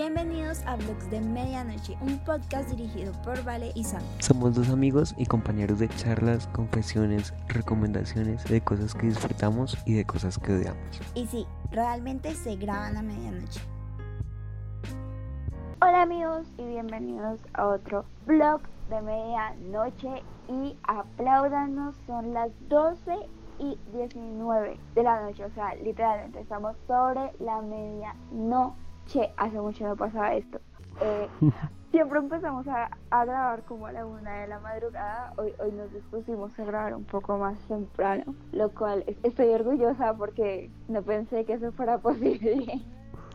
Bienvenidos a Blogs de Medianoche, un podcast dirigido por Vale y Sam. Somos dos amigos y compañeros de charlas, confesiones, recomendaciones de cosas que disfrutamos y de cosas que odiamos. Y sí, realmente se graban a medianoche. Hola amigos y bienvenidos a otro blog de medianoche y apláudanos, son las 12 y 19 de la noche, o sea, literalmente estamos sobre la medianoche che, hace mucho no pasaba esto. Eh, siempre empezamos a, grabar como a la una de la madrugada. Hoy, hoy nos dispusimos a grabar un poco más temprano, lo cual estoy orgullosa porque no pensé que eso fuera posible.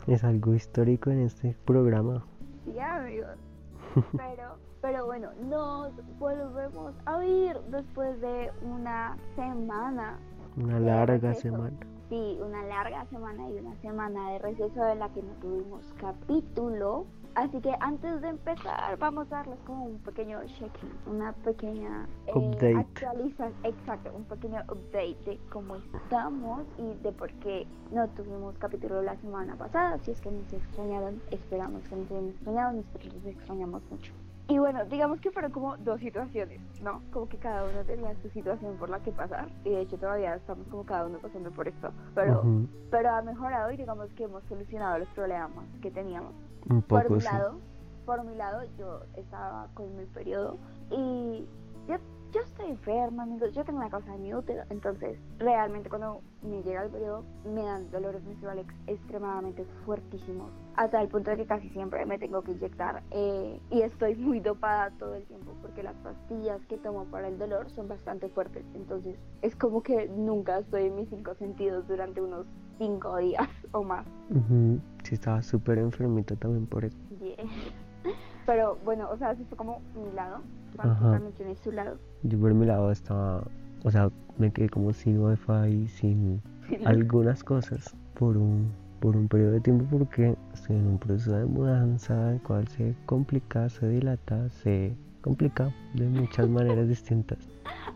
Es algo histórico en este programa. Sí, amigos. Pero, pero bueno, nos volvemos a oír después de una semana. Una larga semana sí, una larga semana y una semana de receso en la que no tuvimos capítulo. Así que antes de empezar vamos a darles como un pequeño check-in, una pequeña eh, actualización, exacto, un pequeño update de cómo estamos y de por qué no tuvimos capítulo la semana pasada. Si es que nos extrañaron, esperamos que nos hayan extrañado, nosotros los extrañamos mucho. Y bueno, digamos que fueron como dos situaciones, ¿no? Como que cada uno tenía su situación por la que pasar. Y de hecho todavía estamos como cada uno pasando por esto. Pero, pero ha mejorado y digamos que hemos solucionado los problemas que teníamos. Un poco, por mi lado, por mi lado, yo estaba con mi periodo y yo yo estoy enferma, amigos, yo tengo una causa en mi útero, entonces realmente cuando me llega el periodo me dan dolores menstruales extremadamente fuertísimos, hasta el punto de que casi siempre me tengo que inyectar eh, y estoy muy dopada todo el tiempo porque las pastillas que tomo para el dolor son bastante fuertes, entonces es como que nunca estoy en mis cinco sentidos durante unos cinco días o más. Sí, estaba súper enfermita también por eso. Pero bueno, o sea, así fue como mi lado. También tiene su lado. Yo por mi lado estaba, o sea, me quedé como sin wifi, sin algunas cosas por un, por un periodo de tiempo porque estoy en un proceso de mudanza, el cual se complica, se dilata, se complica de muchas maneras distintas.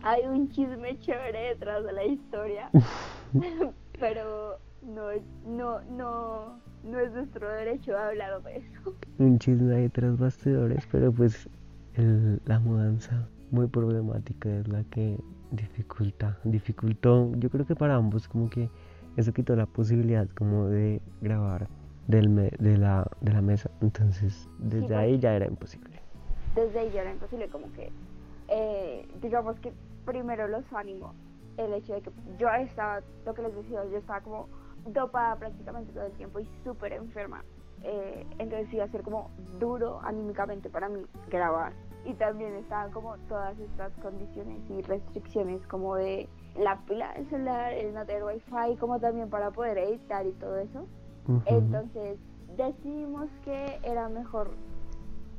Hay un chisme chévere detrás de la historia, pero no, no, no, no es nuestro derecho a hablar de eso. Un chisme ahí tras bastidores, pero pues la mudanza muy problemática es la que dificulta, dificultó, yo creo que para ambos como que eso quitó la posibilidad como de grabar del de, la, de la mesa, entonces desde ahí ya era imposible. Desde ahí ya era imposible, como que eh, digamos que primero los ánimos, el hecho de que yo estaba, lo que les decía, yo estaba como dopada prácticamente todo el tiempo y súper enferma. Eh, entonces iba a ser como duro anímicamente para mí grabar. Y también estaban como todas estas condiciones y restricciones como de la pila del celular, el no tener wifi, como también para poder editar y todo eso. Entonces decidimos que era mejor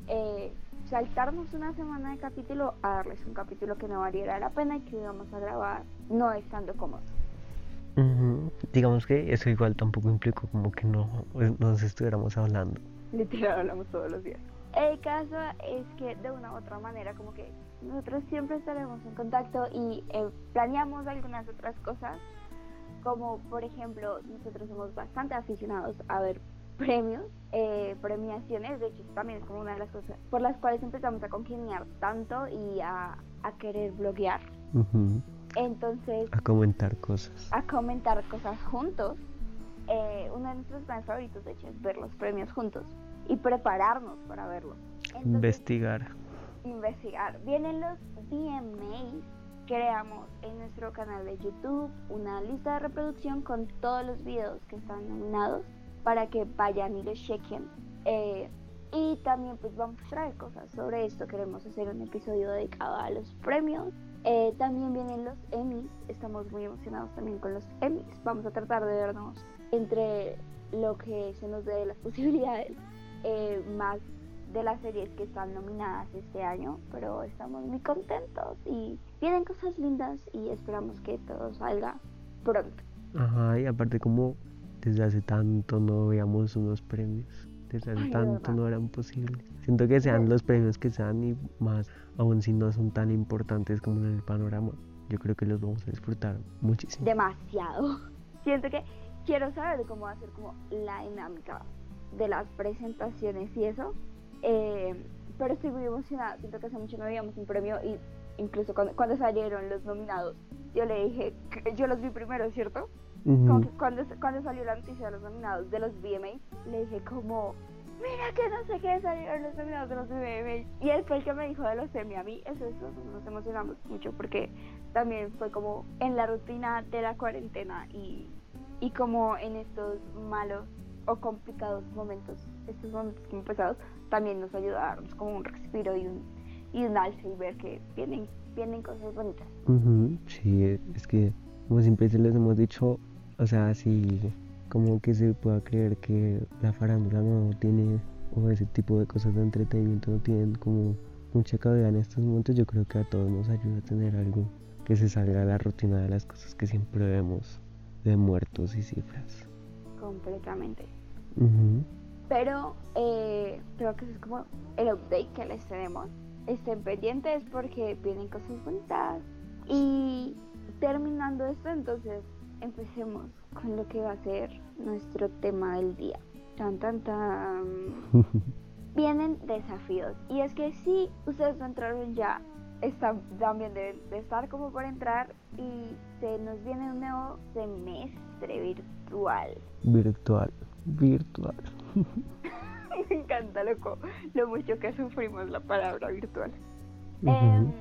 eh, saltarnos una semana de capítulo a darles un capítulo que no valiera la pena y que íbamos a grabar no estando cómodos. Digamos que eso igual tampoco implicó como que no nos estuviéramos hablando. Literal, hablamos todos los días. El caso es que de una u otra manera como que nosotros siempre estaremos en contacto y eh, planeamos algunas otras cosas, como por ejemplo nosotros somos bastante aficionados a ver premios, eh, premiaciones, de hecho también es como una de las cosas por las cuales empezamos a congeniar tanto y a, a querer bloguear. Entonces... A comentar cosas. A comentar cosas juntos. Eh, uno de nuestros planes favoritos, de hecho, es ver los premios juntos y prepararnos para verlos. investigar. Investigar. Vienen los VMAs. Creamos en nuestro canal de YouTube una lista de reproducción con todos los videos que están nominados para que vayan y los chequen. Eh, y también pues vamos a traer cosas sobre esto. Queremos hacer un episodio dedicado a los premios eh, también vienen los Emmys, estamos muy emocionados también con los Emmys. Vamos a tratar de vernos entre lo que se nos dé las posibilidades eh, más de las series que están nominadas este año, pero estamos muy contentos y vienen cosas lindas y esperamos que todo salga pronto. Ajá, y aparte como desde hace tanto no veíamos unos premios desde hace tanto no eran posibles. Siento que sean los premios que sean y más, aún si no son tan importantes como en el panorama, yo creo que los vamos a disfrutar muchísimo. Demasiado. Siento que quiero saber cómo va a ser como la dinámica de las presentaciones y eso. Eh, pero estoy muy emocionada. Siento que hace mucho no veíamos un premio y incluso cuando, cuando salieron los nominados, yo le dije, yo los vi primero, ¿cierto? Como que cuando, cuando salió la noticia de los nominados de los VMAs, le dije como, mira que no sé qué salieron los nominados de los VMAs. Y él fue el que me dijo de los semi. A mí eso, eso nos emocionamos mucho porque también fue como en la rutina de la cuarentena y, y como en estos malos o complicados momentos, estos momentos como pesados, también nos ayuda a darnos como un respiro y un, y un alce y ver que vienen, vienen cosas bonitas. Sí, es que como siempre se les hemos dicho, o sea, si como que se pueda creer que la farándula no tiene, o ese tipo de cosas de entretenimiento no tienen como mucha cabida en estos momentos, yo creo que a todos nos ayuda a tener algo que se salga de la rutina de las cosas que siempre vemos de muertos y cifras. Completamente. Pero eh, creo que eso es como el update que les tenemos. Estén pendientes porque vienen cosas bonitas. Y terminando esto, entonces empecemos con lo que va a ser nuestro tema del día. Tan, tan, tan. Vienen desafíos. Y es que si ustedes no entraron ya, están, también deben de estar como por entrar. Y se nos viene un nuevo semestre virtual. Virtual, virtual. Me encanta, loco, lo mucho que sufrimos la palabra virtual. Em,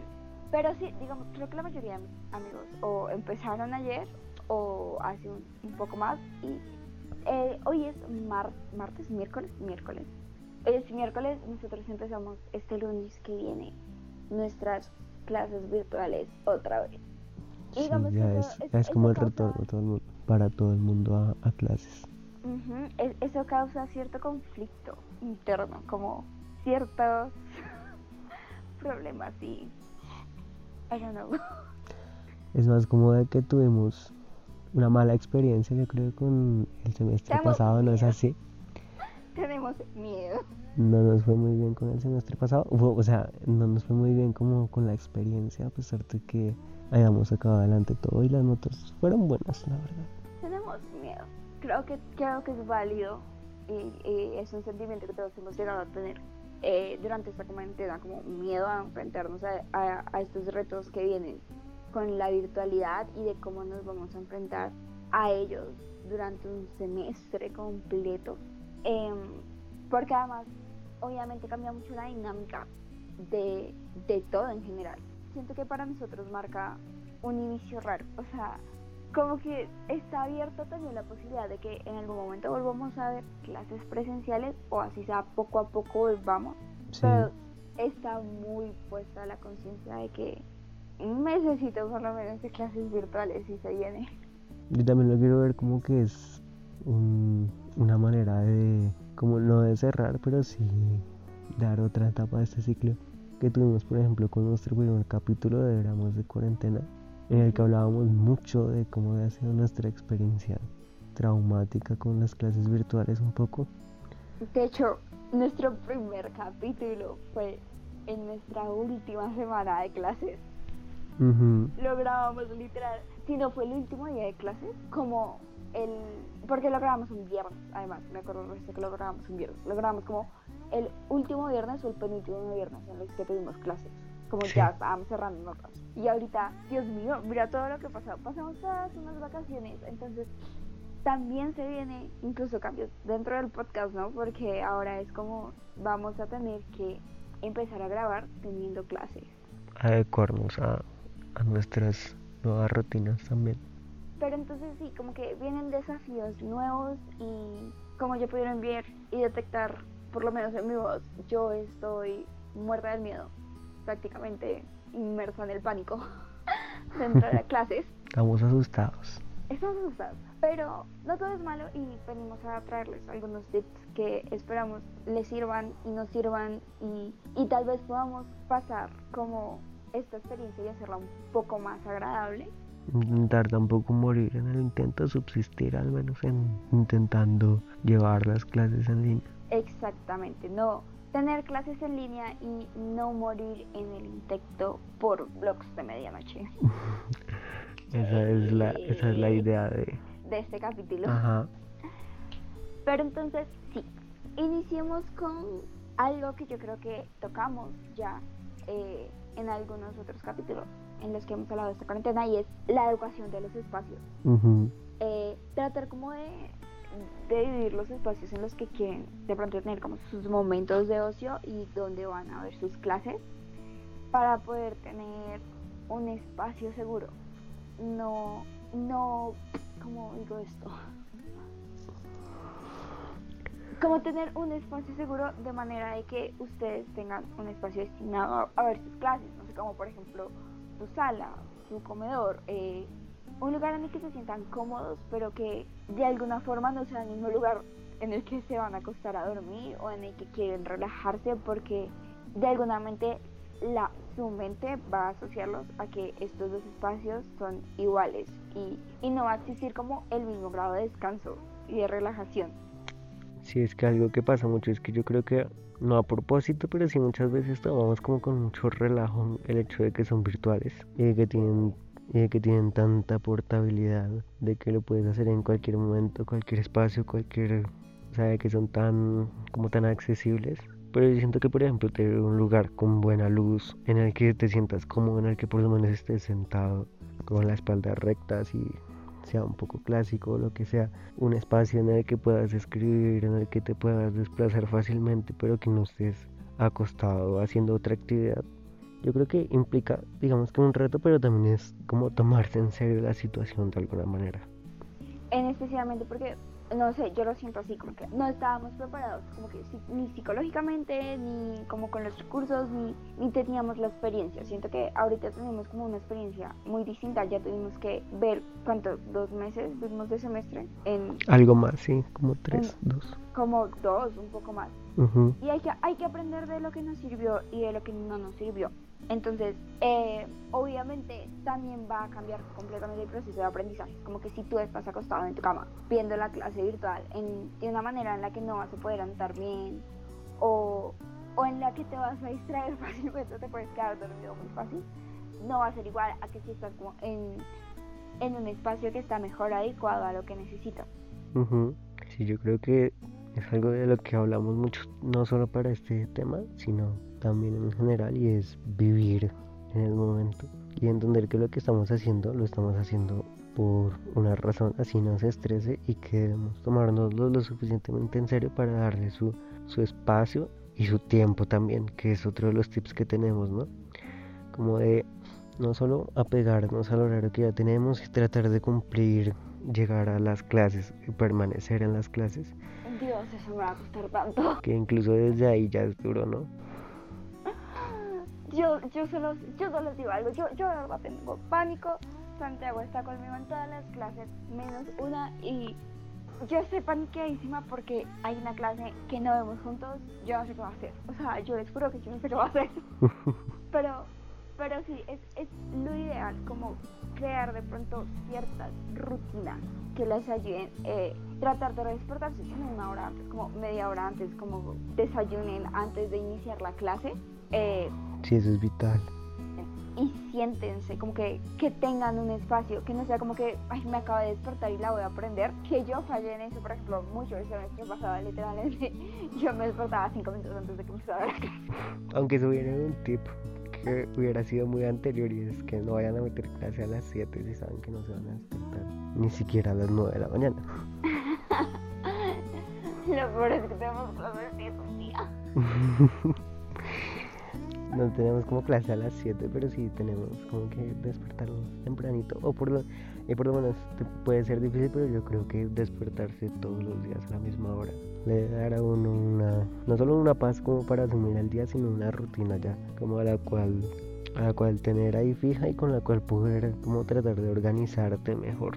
pero sí, digamos, creo que la mayoría de mis amigos o empezaron ayer o hace un, poco más. Y eh, hoy es martes, miércoles, miércoles. Hoy es miércoles, nosotros empezamos este lunes que viene nuestras clases virtuales otra vez. digamos ya es, como el retorno para todo el mundo a, clases. Eso causa cierto conflicto interno, como ciertos problemas y... I don't know. Es más como de que tuvimos una mala experiencia, yo creo, con el semestre pasado, ¿no es así? Tenemos miedo. No nos fue muy bien con el semestre pasado, o sea, no nos fue muy bien como con la experiencia, a pesar de que hayamos sacado adelante todo y las notas fueron buenas, la verdad. Tenemos miedo. Creo que, creo que es válido y, es un sentimiento que todos hemos llegado a tener eh, durante esta cuarentena, como miedo a enfrentarnos a estos retos que vienen con la virtualidad y de cómo nos vamos a enfrentar a ellos durante un semestre completo. Em, porque además, obviamente cambia mucho la dinámica de, de todo en general. Siento que para nosotros marca un inicio raro. O sea, como que está abierta también la posibilidad de que en algún momento volvamos a ver clases presenciales o así sea poco a poco volvamos. Pero está muy puesta la conciencia de que necesito por lo menos de clases virtuales si se viene. Yo también lo quiero ver como que es una manera de, como no de cerrar, pero sí dar otra etapa de este ciclo que tuvimos, por ejemplo, con nuestro primer capítulo de Gramos de Cuarentena, en el que hablábamos mucho de cómo había sido nuestra experiencia traumática con las clases virtuales un poco. De hecho, nuestro primer capítulo fue en nuestra última semana de clases. Lo grabamos literal. Si no fue el último día de clases, como el. Porque lo grabamos un viernes, además, me acuerdo que lo grabamos un viernes. Lo grabamos como el último viernes o el penúltimo viernes en los que tuvimos clases. Como ya estábamos cerrando notas. Y ahorita, Dios mío, mira todo lo que pasó. Pasamos todas unas vacaciones, entonces también se viene incluso cambios dentro del podcast, ¿no? Porque ahora es como vamos a tener que empezar a grabar teniendo clases. Adecuarnos a a nuestras nuevas rutinas también. Pero entonces sí, como que vienen desafíos nuevos y como ya pudieron ver y detectar, por lo menos en mi voz, yo estoy muerta del miedo, prácticamente inmersa en el pánico de entrar a clases. Estamos asustados. Estamos asustados, pero no todo es malo y venimos a traerles algunos tips que esperamos les sirvan y nos sirvan y, y tal vez podamos pasar como esta experiencia y hacerla un poco más agradable. Intentar tampoco morir en el intento de subsistir, al menos en intentando llevar las clases en línea. Exactamente, no tener clases en línea y no morir en el intento por blogs de medianoche. esa, es la, esa es la idea de... de este capítulo. Ajá. Pero entonces, sí, iniciemos con algo que yo creo que tocamos ya eh, en algunos otros capítulos en los que hemos hablado de esta cuarentena y es la educación de los espacios. Eh, tratar como de, de dividir los espacios en los que quieren de pronto tener como sus momentos de ocio y donde van a ver sus clases para poder tener un espacio seguro. No, no, ¿cómo digo esto? Como tener un espacio seguro de manera de que ustedes tengan un espacio destinado a, ver sus clases, no sé, como por ejemplo su sala, su comedor, eh, un lugar en el que se sientan cómodos, pero que de alguna forma no sea el mismo lugar en el que se van a acostar a dormir o en el que quieren relajarse, porque de alguna mente la, su mente va a asociarlos a que estos dos espacios son iguales y, y no va a existir como el mismo grado de descanso y de relajación. Sí, es que algo que pasa mucho es que yo creo que no a propósito, pero sí muchas veces tomamos como con mucho relajo el hecho de que son virtuales y de que tienen y que tienen tanta portabilidad de que lo puedes hacer en cualquier momento, cualquier espacio, cualquier, o sea, que son tan como tan accesibles. Pero yo siento que por ejemplo tener un lugar con buena luz en el que te sientas cómodo, en el que por lo menos estés sentado con la espalda recta así sea un poco clásico o lo que sea, un espacio en el que puedas escribir, en el que te puedas desplazar fácilmente, pero que no estés acostado haciendo otra actividad. Yo creo que implica, digamos que un reto, pero también es como tomarse en serio la situación de alguna manera. En especialmente porque no sé, yo lo siento así, como que no estábamos preparados, como que ni psicológicamente, ni como con los recursos, ni, ni teníamos la experiencia. Siento que ahorita tenemos como una experiencia muy distinta, ya tuvimos que ver, ¿cuántos? ¿Dos meses vimos de semestre? En, Algo más, sí, como tres, dos. Como dos, un poco más. Y hay que, hay que aprender de lo que nos sirvió y de lo que no nos sirvió. Entonces, eh, obviamente también va a cambiar completamente el proceso de aprendizaje. Como que si tú estás acostado en tu cama viendo la clase virtual en, de una manera en la que no vas a poder andar bien o, o en la que te vas a distraer fácilmente, te puedes quedar dormido muy fácil, no va a ser igual a que si estás como en, en un espacio que está mejor adecuado a lo que necesitas. Sí, yo creo que es algo de lo que hablamos mucho, no solo para este tema, sino también en general, y es vivir en el momento y entender que lo que estamos haciendo lo estamos haciendo por una razón, así no se estrese y que debemos tomárnoslo lo suficientemente en serio para darle su, su espacio y su tiempo también, que es otro de los tips que tenemos, ¿no? Como de no solo apegarnos al horario que ya tenemos y tratar de cumplir, llegar a las clases y permanecer en las clases, Dios, eso me va a costar tanto. Que incluso desde ahí ya es duro, ¿no? Yo, yo, solo, yo solo digo algo, yo, yo de verdad tengo pánico. Santiago está conmigo en todas las clases, menos una, y yo estoy paniqueadísima porque hay una clase que no vemos juntos, yo no sé qué va a hacer. O sea, yo les juro que yo no sé qué va a hacer. Pero pero sí, es, es lo ideal, como crear de pronto ciertas rutinas que les ayuden. Eh, tratar de despertarse una hora antes, como media hora antes, como desayunen antes de iniciar la clase. Eh, sí, eso es vital. Y siéntense, como que, que tengan un espacio, que no sea como que, ay, me acabo de despertar y la voy a aprender. Que yo fallé en eso, por ejemplo, mucho el semestre pasado, literalmente. Yo me despertaba cinco minutos antes de que empezara la clase. Aunque eso viene un tip que hubiera sido muy anterior y es que no vayan a meter clase a las 7 si saben que no se van a despertar ni siquiera a las 9 de la mañana. Lo peor es que tenemos clase a día. no tenemos como clase a las 7, pero sí tenemos como que despertarnos tempranito. O por lo, y por lo menos puede ser difícil, pero yo creo que despertarse todos los días a la misma hora le dará uno una, no solo una paz como para asumir el día, sino una rutina ya, como a la cual a la cual tener ahí fija y con la cual poder como tratar de organizarte mejor.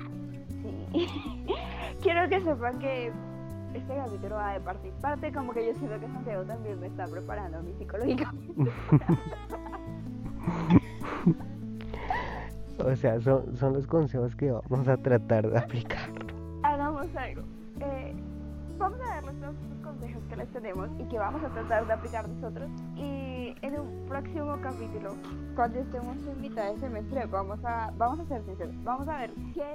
Sí. Quiero que sepan que este capítulo va de parte y parte, como que yo siento que Santiago también me está preparando a mi psicológica. o sea, son, son los consejos que vamos a tratar de aplicar. Hagamos algo. Eh, vamos a todos los consejos que les tenemos y que vamos a tratar de aplicar nosotros. Y en un próximo capítulo, cuando estemos en mitad de semestre, vamos a, vamos a ser sinceros. Vamos a ver qué,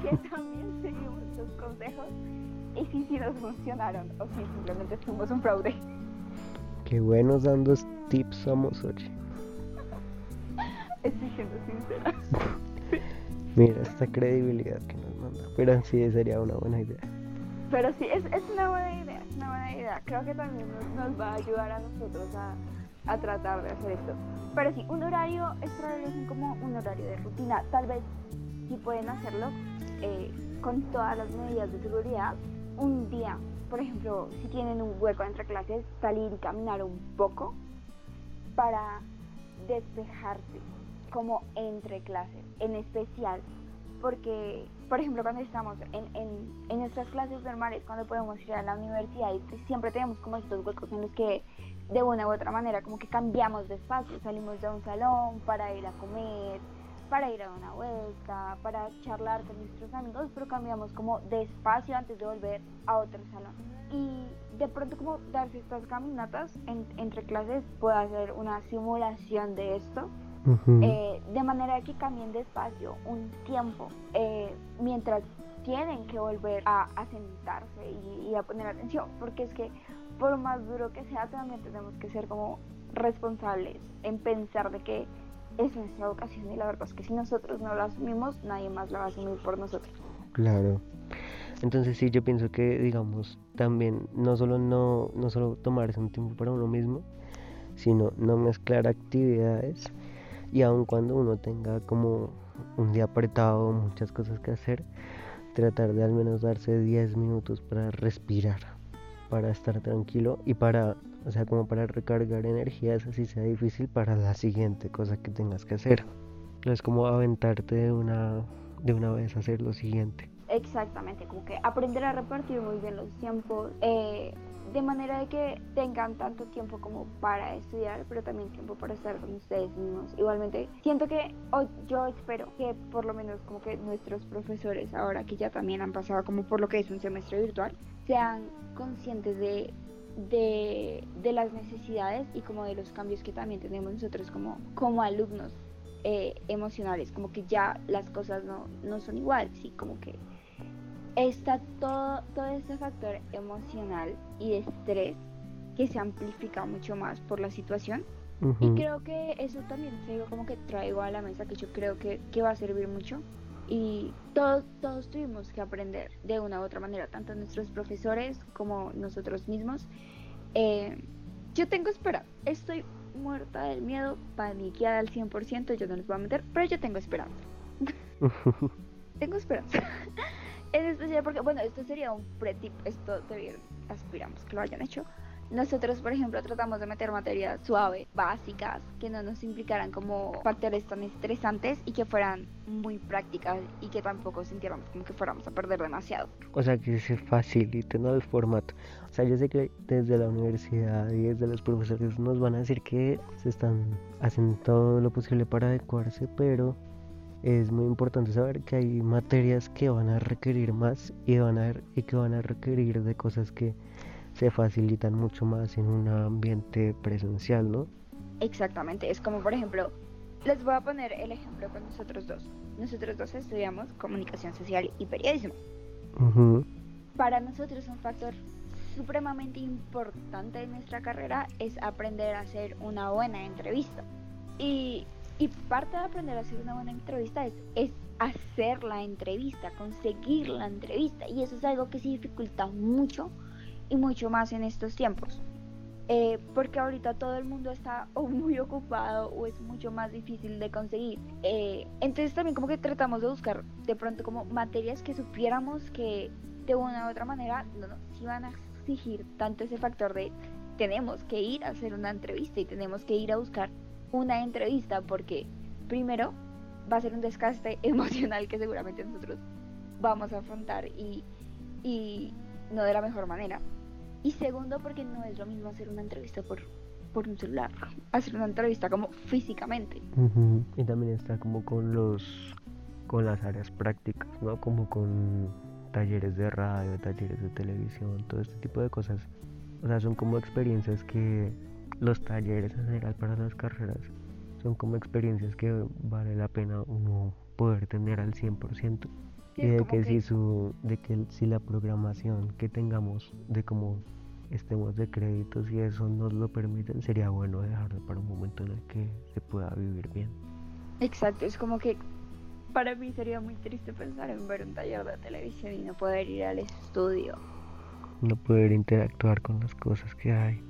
qué también seguimos los consejos y si sí nos funcionaron o si simplemente somos un fraude. Qué buenos dando tips somos, oye. Estoy siendo sincera. Mira esta credibilidad que nos manda. Pero sí sería una buena idea. Pero sí, es, es una buena idea, es una buena idea. Creo que también nos, nos va a ayudar a nosotros a, a tratar de hacer esto. Pero sí, un horario extrahorario es como un horario de rutina. Tal vez si pueden hacerlo eh, con todas las medidas de seguridad. Un día, por ejemplo, si tienen un hueco entre clases, salir y caminar un poco para despejarse como entre clases, en especial porque, por ejemplo, cuando estamos en, en, en, nuestras clases normales, cuando podemos ir a la universidad, siempre tenemos como estos huecos en los que de una u otra manera como que cambiamos de espacio, salimos de un salón para ir a comer, para ir a una vuelta, para charlar con nuestros amigos, pero cambiamos como de espacio antes de volver a otro salón. Y de pronto como darse estas caminatas entre clases puede hacer una simulación de esto eh, de manera que cambien de espacio un tiempo eh, mientras tienen que volver a, sentarse y, a poner atención, porque es que por más duro que sea, también tenemos que ser como responsables en pensar de que es nuestra vocación y la verdad es que si nosotros no la asumimos, nadie más la va a asumir por nosotros. Claro. Entonces sí, yo pienso que, digamos, también no solo no, no solo tomarse un tiempo para uno mismo, sino no mezclar actividades y aun cuando uno tenga como un día apretado, muchas cosas que hacer, tratar de al menos darse 10 minutos para respirar, para estar tranquilo y para, o sea, como para recargar energías así sea difícil para la siguiente cosa que tengas que hacer. No es como aventarte de una, de una vez a hacer lo siguiente. Exactamente, como que aprender a repartir muy bien los tiempos, eh, de manera de que tengan tanto tiempo como para estudiar, pero también tiempo para estar con ustedes mismos. Igualmente, siento que o yo espero que por lo menos como que nuestros profesores, ahora que ya también han pasado como por lo que es un semestre virtual, sean conscientes de de, de las necesidades y como de los cambios que también tenemos nosotros como, como alumnos eh, emocionales, como que ya las cosas no, no son igual, sí, como que está todo, todo este factor emocional y de estrés que se amplifica mucho más por la situación. Y creo que eso también es como que traigo a la mesa que yo creo que, que va a servir mucho. Y todos, todos tuvimos que aprender de una u otra manera, tanto nuestros profesores como nosotros mismos. Eh, yo tengo esperanza, estoy muerta del miedo, paniqueada al 100%, yo no les voy a meter, pero yo tengo esperanza. tengo esperanza. Es especial porque, bueno, esto sería un pre-tip, esto también aspiramos que lo hayan hecho. Nosotros, por ejemplo, tratamos de meter materias suaves, básicas, que no nos implicaran como factores tan estresantes y que fueran muy prácticas y que tampoco sintiéramos como que fuéramos a perder demasiado. O sea, que se facilite ¿no? el formato. O sea, yo sé que desde la universidad y desde los profesores nos van a decir que se están haciendo todo lo posible para adecuarse, pero es muy importante saber que hay materias que van a requerir más y, van a, y que van a requerir de cosas que se facilitan mucho más en un ambiente presencial, ¿no? Exactamente, es como por ejemplo, les voy a poner el ejemplo con nosotros dos. Nosotros dos estudiamos comunicación social y periodismo. Para nosotros un factor supremamente importante en nuestra carrera es aprender a hacer una buena entrevista. Y y parte de aprender a hacer una buena entrevista es, es hacer la entrevista, conseguir la entrevista. Y eso es algo que se dificulta mucho y mucho más en estos tiempos. Eh, porque ahorita todo el mundo está o muy ocupado o es mucho más difícil de conseguir. Eh, entonces también como que tratamos de buscar de pronto como materias que supiéramos que de una u otra manera no nos iban a exigir tanto ese factor de tenemos que ir a hacer una entrevista y tenemos que ir a buscar una entrevista porque primero va a ser un desgaste emocional que seguramente nosotros vamos a afrontar y, y no de la mejor manera. Y segundo porque no es lo mismo hacer una entrevista por, por un celular, hacer una entrevista como físicamente. Y también está como con los con las áreas prácticas, ¿no? Como con talleres de radio, talleres de televisión, todo este tipo de cosas. O sea, son como experiencias que los talleres en general para las carreras son como experiencias que vale la pena uno poder tener al 100% y de que, si su de que si la programación que tengamos de cómo estemos de créditos y eso nos lo permiten sería bueno dejarlo para un momento en el que se pueda vivir bien. Exacto es como que para mí sería muy triste pensar en ver un taller de televisión y no poder ir al estudio. No poder interactuar con las cosas que hay.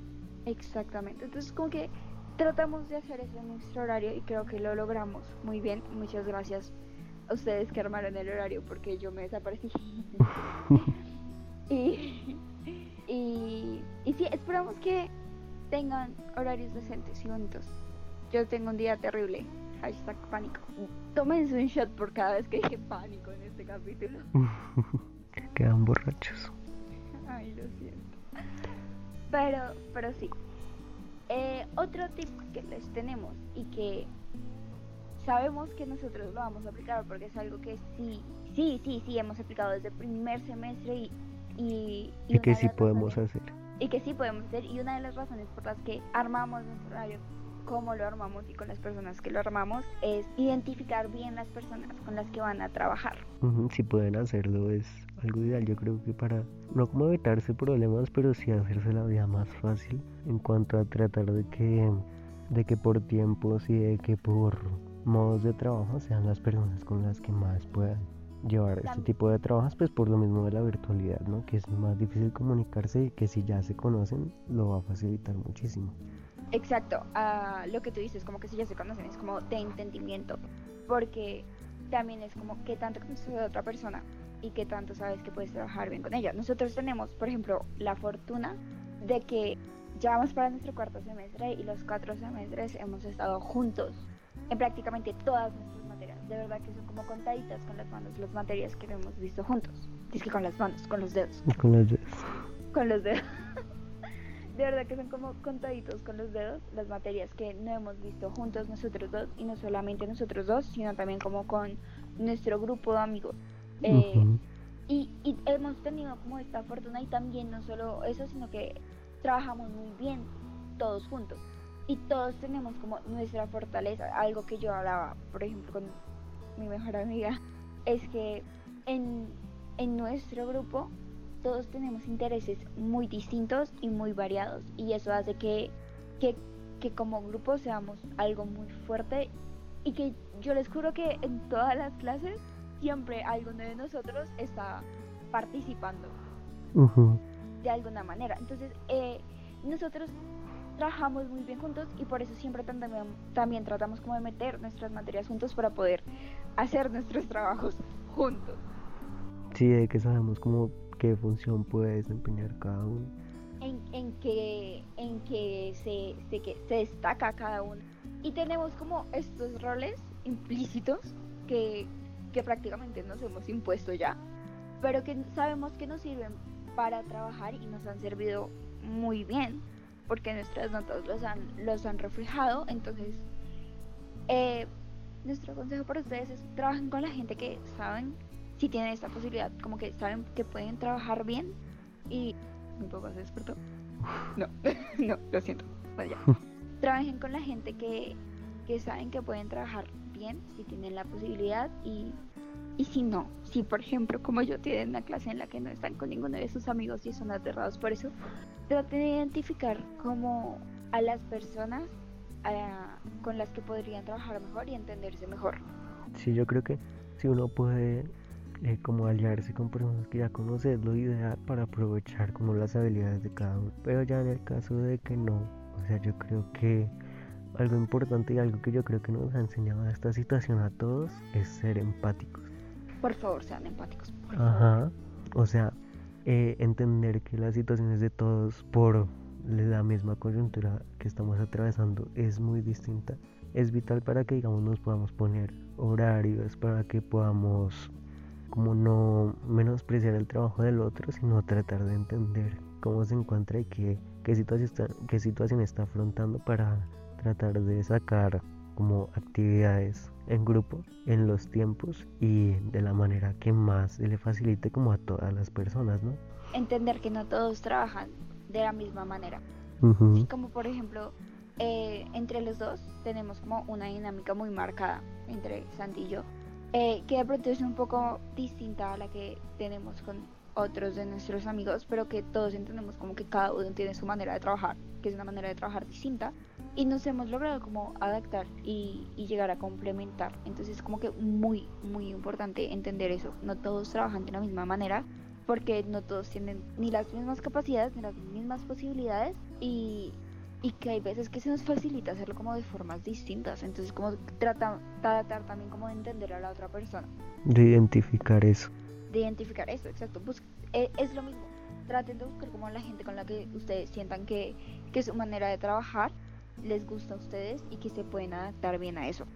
Exactamente entonces como que tratamos de hacer eso en nuestro horario y creo que lo logramos muy bien. Muchas gracias ustedes que armaron el horario porque yo me desaparecí. y, y, y sí, esperamos que tengan horarios decentes y bonitos. Yo tengo un día terrible. Hashtag pánico. Tómense un shot por cada vez que dije pánico en este capítulo. Quedan borrachos. Ay, lo siento. Pero, pero sí. Eh, otro tip que les tenemos y que sabemos que nosotros lo vamos a aplicar porque es algo que sí, sí, sí, sí hemos aplicado desde el primer semestre y... Y, y, que sí podemos hacer. Y que sí podemos hacer. Y una de las razones por las que armamos nuestro horario cómo lo armamos y con las personas que lo armamos es identificar bien las personas con las que van a trabajar. si pueden hacerlo es algo ideal, yo creo que para no como evitarse problemas, pero sí hacerse la vida más fácil en cuanto a tratar de que de que por tiempos y de que por modos de trabajo sean las personas con las que más puedan llevar este tipo de trabajos, pues por lo mismo de la virtualidad, ¿no? Que es más difícil comunicarse y que si ya se conocen lo va a facilitar muchísimo. Exacto, uh, lo que tú dices, como que si ya se conocen, es como de entendimiento, porque también es como que tanto conoces a otra persona y que tanto sabes que puedes trabajar bien con ella. Nosotros tenemos, por ejemplo, la fortuna de que ya vamos para nuestro cuarto semestre y los cuatro semestres hemos estado juntos en prácticamente todas nuestras materias. De verdad que son como contaditas con las manos las materias que hemos visto juntos. Es que con las manos, con los dedos. Con los dedos. Con los dedos. de verdad que son como contaditos con los dedos las materias que no hemos visto juntos nosotros dos y no solamente nosotros dos, sino también como con nuestro grupo de amigos. Eh, y, y hemos tenido como esta fortuna y también no solo eso, sino que trabajamos muy bien todos juntos y todos tenemos como nuestra fortaleza. Algo que yo hablaba, por ejemplo, con mi mejor amiga, es que en, en nuestro grupo todos tenemos intereses muy distintos y muy variados y eso hace que, que, que como grupo seamos algo muy fuerte y que yo les juro que en todas las clases siempre alguno de nosotros está participando de alguna manera. Entonces, eh, nosotros trabajamos muy bien juntos y por eso siempre también, también tratamos como de meter nuestras materias juntos para poder hacer nuestros trabajos juntos. Sí, de que sabemos como qué función puede desempeñar cada uno. En, en que, en que se, se, que se destaca cada uno. Y tenemos como estos roles implícitos que, que prácticamente nos hemos impuesto ya, pero que sabemos que nos sirven para trabajar y nos han servido muy bien porque nuestras notas los han, los han reflejado. Entonces, eh, nuestro consejo para ustedes es trabajen con la gente que saben si tienen esta posibilidad, como que saben que pueden trabajar bien y mi papá se despertó. No, no, lo siento. Vaya. Trabajen con la gente que, que saben que pueden trabajar bien, si tienen la posibilidad y y si no, si por ejemplo como yo tienen una clase en la que no están con ninguno de sus amigos y son aterrados por eso, traten de identificar como a las personas con las que podrían trabajar mejor y entenderse mejor. Sí, yo creo que si uno puede eh, como aliarse con personas que ya conoce es lo ideal para aprovechar como las habilidades de cada uno. Pero ya en el caso de que no, o sea, yo creo que algo importante y algo que yo creo que nos ha enseñado esta situación a todos es ser empáticos. Por favor, sean empáticos. Ajá. O sea, eh, entender que las situaciones de todos por la misma coyuntura que estamos atravesando es muy distinta. Es vital para que, digamos, nos podamos poner horarios, para que podamos como no menospreciar el trabajo del otro, sino tratar de entender cómo se encuentra y qué, qué, situación, está, qué situación está afrontando para tratar de sacar como actividades en grupo, en los tiempos y de la manera que más le facilite como a todas las personas, ¿no? Entender que no todos trabajan de la misma manera. como por ejemplo, eh, entre los dos tenemos como una dinámica muy marcada entre Santi y yo. eh, que de pronto es un poco distinta a la que tenemos con otros de nuestros amigos, pero que todos entendemos como que cada uno tiene su manera de trabajar, que es una manera de trabajar distinta, y nos hemos logrado como adaptar y, y llegar a complementar. Entonces es como que muy, muy importante entender eso. No todos trabajan de la misma manera, porque no todos tienen ni las mismas capacidades, ni las mismas posibilidades, y, y que hay veces que se nos facilita hacerlo como de formas distintas. Entonces como trata, tratar también como de entender a la otra persona. De identificar eso. De identificar eso, exacto. E, es, lo mismo. Traten de buscar como la gente con la que ustedes sientan que, que su manera de trabajar les gusta a ustedes y que se pueden adaptar bien a eso.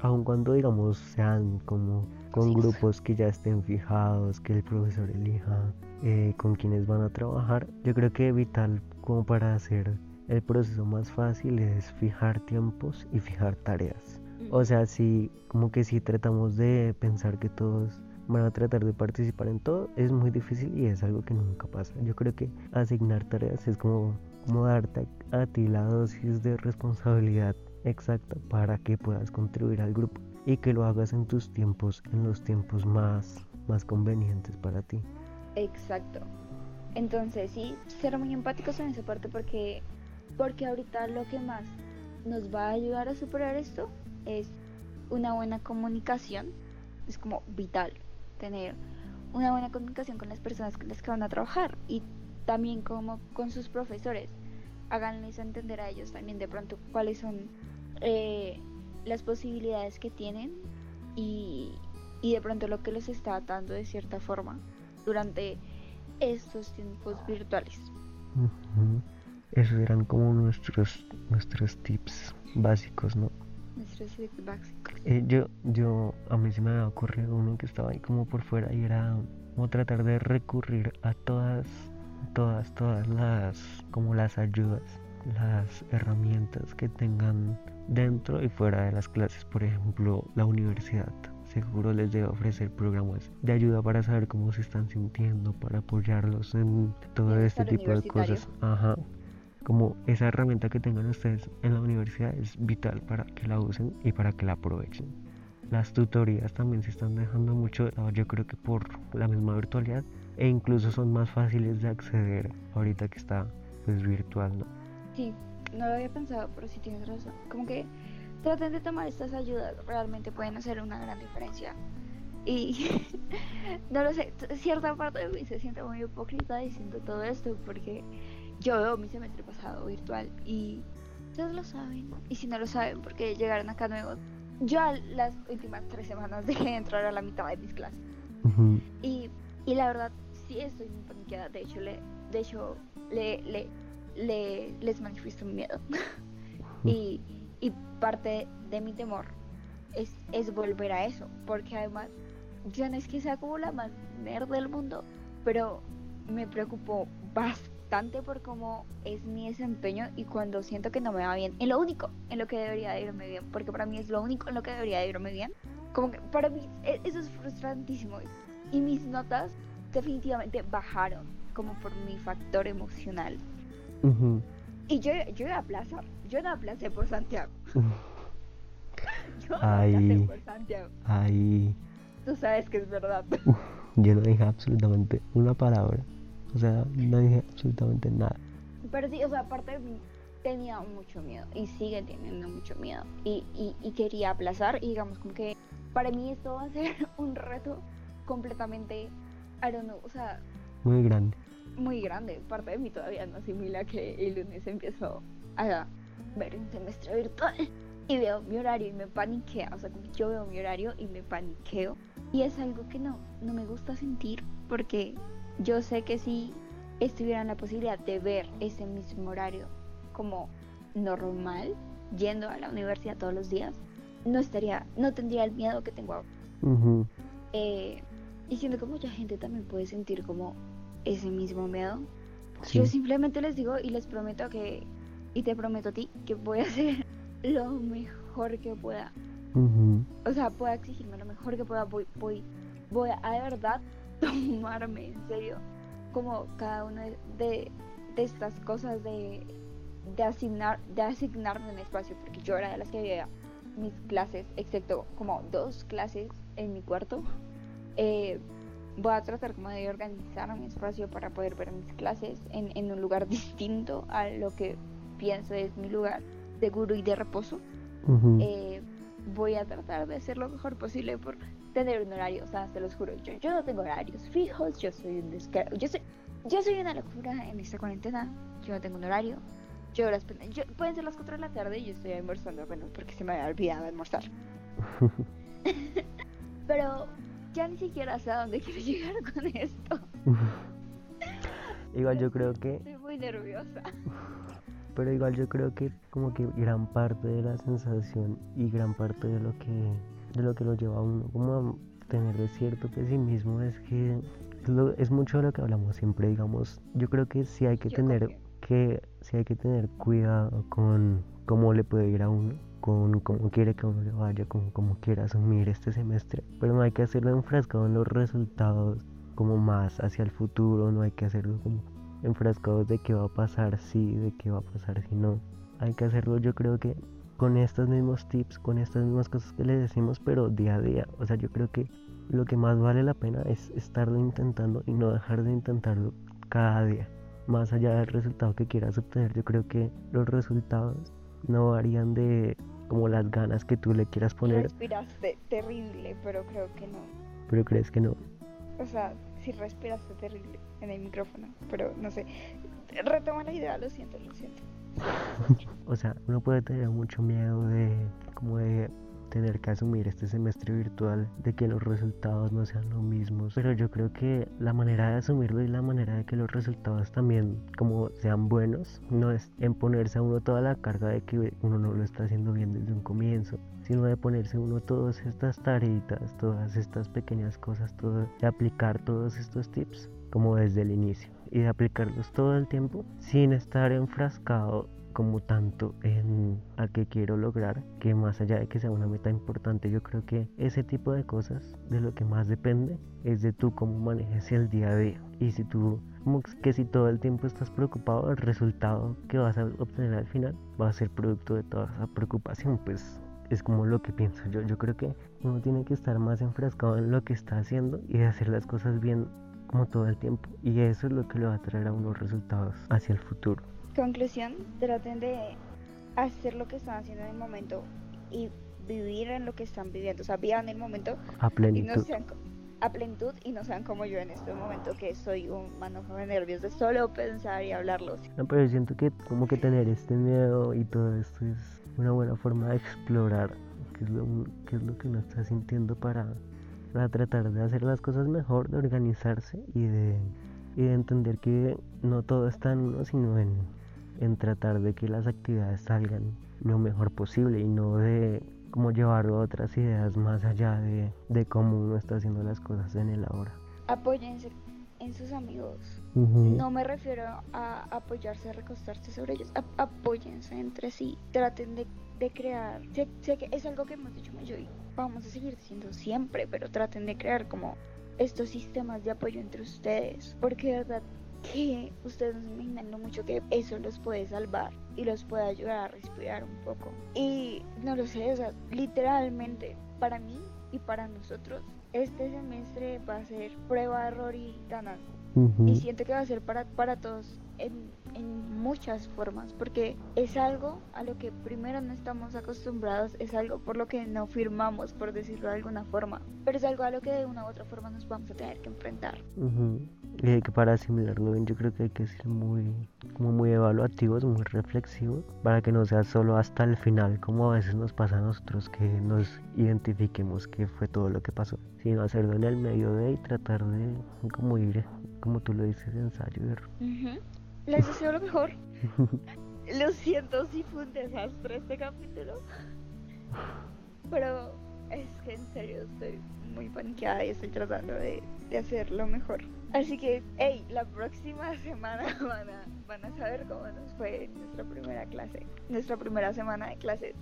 Aun cuando digamos sean como con grupos que ya estén fijados, que el profesor elija eh, con quienes van a trabajar, yo creo que vital como para hacer el proceso más fácil es fijar tiempos y fijar tareas. O sea, si como que si tratamos de pensar que todos van a tratar de participar en todo, es muy difícil y es algo que nunca pasa. Yo creo que asignar tareas es como, como darte a, ti la dosis de responsabilidad exacta para que puedas contribuir al grupo y que lo hagas en tus tiempos, en los tiempos más, más convenientes para ti. Exacto. Entonces, sí, ser muy empáticos en esa parte porque, porque ahorita lo que más nos va a ayudar a superar esto es una buena comunicación. Es como vital tener una buena comunicación con las personas con las que van a trabajar y también como con sus profesores. Háganles entender a ellos también de pronto cuáles son eh, las posibilidades que tienen y, y de pronto lo que los está dando de cierta forma durante estos tiempos virtuales. Esos eran como nuestros nuestros tips básicos, ¿no? Nuestros. Eh, yo, yo, a mí se me había ocurrido uno que estaba ahí como por fuera y era como tratar de recurrir a todas, todas, todas las, como las ayudas, las herramientas que tengan dentro y fuera de las clases, por ejemplo, la universidad seguro les debe ofrecer programas de ayuda para saber cómo se están sintiendo, para apoyarlos en todo este tipo de cosas. Ajá. Como esa herramienta que tengan ustedes en la universidad es vital para que la usen y para que la aprovechen. Las tutorías también se están dejando mucho yo creo que por la misma virtualidad e incluso son más fáciles de acceder ahorita que está pues virtual, ¿no? Sí, no lo había pensado, pero sí tienes razón. Como que traten de tomar estas ayudas, realmente pueden hacer una gran diferencia. Y no lo sé, cierta parte de mí se siente muy hipócrita diciendo todo esto porque yo veo mi semestre pasado virtual y ustedes lo saben. Y si no lo saben, porque llegaron acá nuevos, yo las últimas tres semanas dejé de entrar a la mitad de mis clases. y, y la verdad, sí estoy muy paniqueada. De hecho, le, de hecho, le, le, le les manifiesto mi miedo. y y parte de mi temor es, es volver a eso, porque además yo no es que sea como la más nerd del mundo, pero me preocupo bastante por cómo es mi desempeño y cuando siento que no me va bien, en lo único en lo que debería de irme bien, porque para mí es lo único en lo que debería de irme bien, como que para mí e, eso es frustrantísimo y mis notas definitivamente bajaron como por mi factor emocional. Y yo, yo iba a aplazar, yo no aplacé por Santiago. yo no aplacé por Santiago. Ay. Tú sabes que es verdad. yo no dije absolutamente una palabra. O sea, no dije absolutamente nada. Pero sí, o sea, aparte de mí, tenía mucho miedo y sigue teniendo mucho miedo. Y, y, y quería aplazar y digamos como que para mí esto va a ser un reto completamente, I don't know, o sea... Muy grande muy grande. Parte de mí todavía no asimila que el lunes empiezo a ver un semestre virtual y veo mi horario y me paniquea. O sea, yo veo mi horario y me paniqueo. Y es algo que no, no me gusta sentir porque yo sé que si estuviera en la posibilidad de ver ese mismo horario como normal, yendo a la universidad todos los días, no estaría, no tendría el miedo que tengo ahora. Eh, y siento que mucha gente también puede sentir como ese mismo miedo. Yo simplemente les digo y les prometo que, y te prometo a ti, que voy a hacer lo mejor que pueda. O sea, puedo exigirme lo mejor que pueda. Voy, voy, voy a de verdad tomarme en serio como cada una de, de estas cosas de, de, asignar, de asignarme un espacio, porque yo era de las que había mis clases, excepto como dos clases en mi cuarto. Eh, voy a tratar como de organizar mi espacio para poder ver mis clases en, en un lugar distinto a lo que pienso es mi lugar seguro y de reposo. Eh, voy a tratar de hacer lo mejor posible por tener un horario, o sea, se los juro, yo, yo no tengo horarios fijos, yo soy un descaro, yo soy, yo soy una locura en esta cuarentena, yo no tengo un horario, yo las yo, pueden ser las 4 de la tarde y yo estoy almorzando, bueno, porque se me había olvidado almorzar. Pero ya ni siquiera sé a dónde quiero llegar con esto. Igual yo creo que... Estoy muy nerviosa pero igual yo creo que como que gran parte de la sensación y gran parte de lo que de lo que lo lleva a uno como a tener de cierto pesimismo es que es, mucho de lo que hablamos siempre digamos yo creo que sí hay que tener que sí hay que tener cuidado con cómo le puede ir a uno con cómo quiere que uno le vaya con cómo quiere asumir este semestre pero no hay que hacerlo enfrascado en los resultados como más hacia el futuro no hay que hacerlo como enfrascados de qué va a pasar sí, de qué va a pasar si no. Hay que hacerlo yo creo que con estos mismos tips, con estas mismas cosas que le decimos, pero día a día. O sea, yo creo que lo que más vale la pena es estarlo intentando y no dejar de intentarlo cada día. Más allá del resultado que quieras obtener, yo creo que los resultados no varían de como las ganas que tú le quieras poner. Respiraste terrible, pero creo que no. Pero crees que no. O sea, si respiraste terrible en el micrófono, pero no sé. Retoma la idea, lo siento, lo siento. o sea, uno puede tener mucho miedo de como de tener que asumir este semestre virtual de que los resultados no sean los mismos pero yo creo que la manera de asumirlo y la manera de que los resultados también como sean buenos no es en ponerse a uno toda la carga de que uno no lo está haciendo bien desde un comienzo sino de ponerse uno todas estas tareitas todas estas pequeñas cosas todo de aplicar todos estos tips como desde el inicio y de aplicarlos todo el tiempo sin estar enfrascado como tanto en a qué quiero lograr que más allá de que sea una meta importante yo creo que ese tipo de cosas de lo que más depende es de tú cómo manejes el día a día. Y si tú como que si todo el tiempo estás preocupado el resultado que vas a obtener al final va a ser producto de toda esa preocupación pues es como lo que pienso yo yo creo que uno tiene que estar más enfrascado en lo que está haciendo y de hacer las cosas bien como todo el tiempo y eso es lo que le va a traer a unos resultados hacia el futuro Conclusión, traten de hacer lo que están haciendo en el momento y vivir en lo que están viviendo. O sea, vivan el momento a plenitud. Y no sean, a plenitud y no sean como yo en este momento que soy un manojo de nervios de solo pensar y hablarlos. No, pero siento que como que tener este miedo y todo esto es una buena forma de explorar qué es lo, qué es lo que uno está sintiendo para, para tratar de hacer las cosas mejor, de organizarse y de, y de entender que no todo está en uno, sino en en tratar de que las actividades salgan lo mejor posible y no de como llevar otras ideas más allá de, de cómo uno está haciendo las cosas en el ahora. Apóyense en sus amigos. No me refiero a apoyarse, a recostarse sobre ellos. apóyense entre sí. Traten de, crear. Sé, que es algo que hemos dicho yo y vamos a seguir diciendo siempre, pero traten de crear como estos sistemas de apoyo entre ustedes. Porque de verdad que ustedes no se imaginan lo mucho que eso los puede salvar y los puede ayudar a respirar un poco. Y no lo sé, o sea, literalmente para mí y para nosotros este semestre va a ser prueba, error y Y siento que va a ser para, para todos en, en, muchas formas, porque es algo a lo que primero no estamos acostumbrados, es algo por lo que no firmamos, por decirlo de alguna forma, pero es algo a lo que de una u otra forma nos vamos a tener que enfrentar. Y que para asimilarlo bien yo creo que hay que ser muy, como muy evaluativos, muy reflexivos, para que no sea solo hasta el final, como a veces nos pasa a nosotros, que nos identifiquemos qué fue todo lo que pasó, sino hacerlo en el medio de y tratar de como ir, como tú lo dices, ensayo y error. Les deseo lo mejor. lo siento si fue un desastre este capítulo, pero es que en serio estoy muy paniqueada y estoy tratando de, de hacer lo mejor. Así que, hey, la próxima semana van a, van a saber cómo nos fue nuestra primera clase, nuestra primera semana de clases.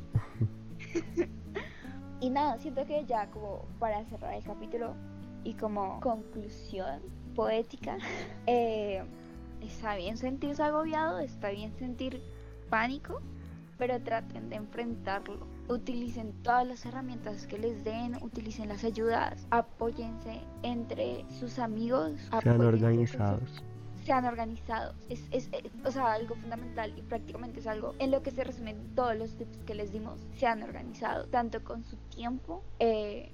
y nada, siento que ya como para cerrar el capítulo y como conclusión poética, eh, está bien sentirse agobiado, está bien sentir pánico, pero traten de enfrentarlo. Utilicen todas las herramientas que les den, utilicen las ayudas, apóyense entre sus amigos, sean organizados. Sean organizados. Es, es, o sea, algo fundamental y prácticamente es algo en lo que se resumen todos los tips que les dimos. Sean organizados, tanto con su tiempo, eh,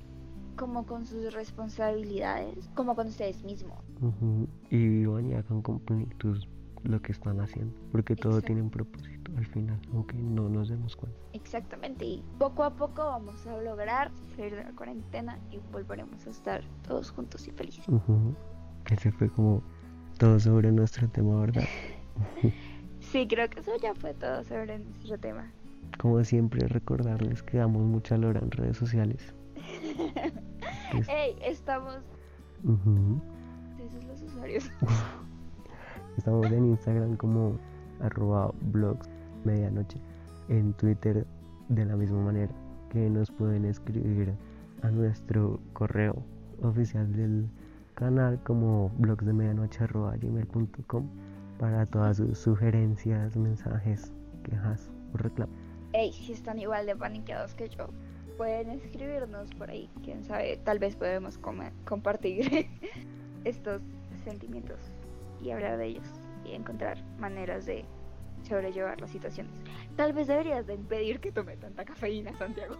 como con sus responsabilidades, como con ustedes mismos. Y vivan y hagan con lo que están haciendo, porque todo tiene un propósito al final, aunque no nos demos cuenta. Exactamente, y poco a poco vamos a lograr salir de la cuarentena y volveremos a estar todos juntos y felices. Ese fue como todo sobre nuestro tema, ¿verdad? sí, creo que eso ya fue todo sobre nuestro tema. Como siempre, recordarles que damos mucha lora en redes sociales. Hey, estamos. Los usuarios. estamos en Instagram como arroba blogs medianoche. En Twitter de la misma manera que nos pueden escribir a nuestro correo oficial del canal como blogs de medianoche gmail.com para todas sus sugerencias, mensajes, quejas o reclamos. Hey, si están igual de paniqueados que yo, pueden escribirnos por ahí, quién sabe, tal vez podemos compartir estos sentimientos y hablar de ellos y encontrar maneras de sobrellevar las situaciones. Tal vez deberías de impedir que tome tanta cafeína, Santiago.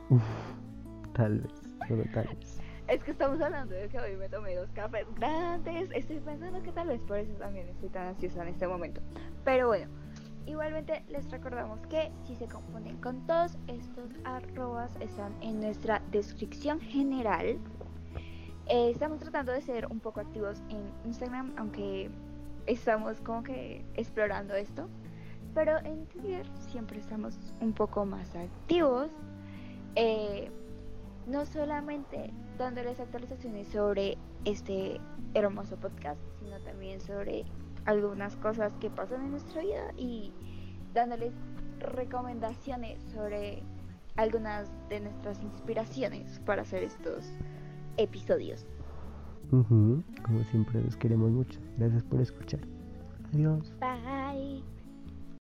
tal vez, solo tal vez. Es que estamos hablando de que hoy me tomé dos cafés grandes. Estoy pensando que tal vez por eso también estoy tan ansiosa en este momento. Pero bueno, Igualmente les recordamos que si se confunden con todos estos arrobas están en nuestra descripción general. Eh, estamos tratando de ser un poco activos en Instagram, aunque estamos como que explorando esto. Pero en Twitter siempre estamos un poco más activos. Eh, no solamente dándoles actualizaciones sobre este hermoso podcast, sino también sobre algunas cosas que pasan en nuestra vida y dándoles recomendaciones sobre algunas de nuestras inspiraciones para hacer estos episodios. Como siempre, los queremos mucho. Gracias por escuchar. Adiós. Bye.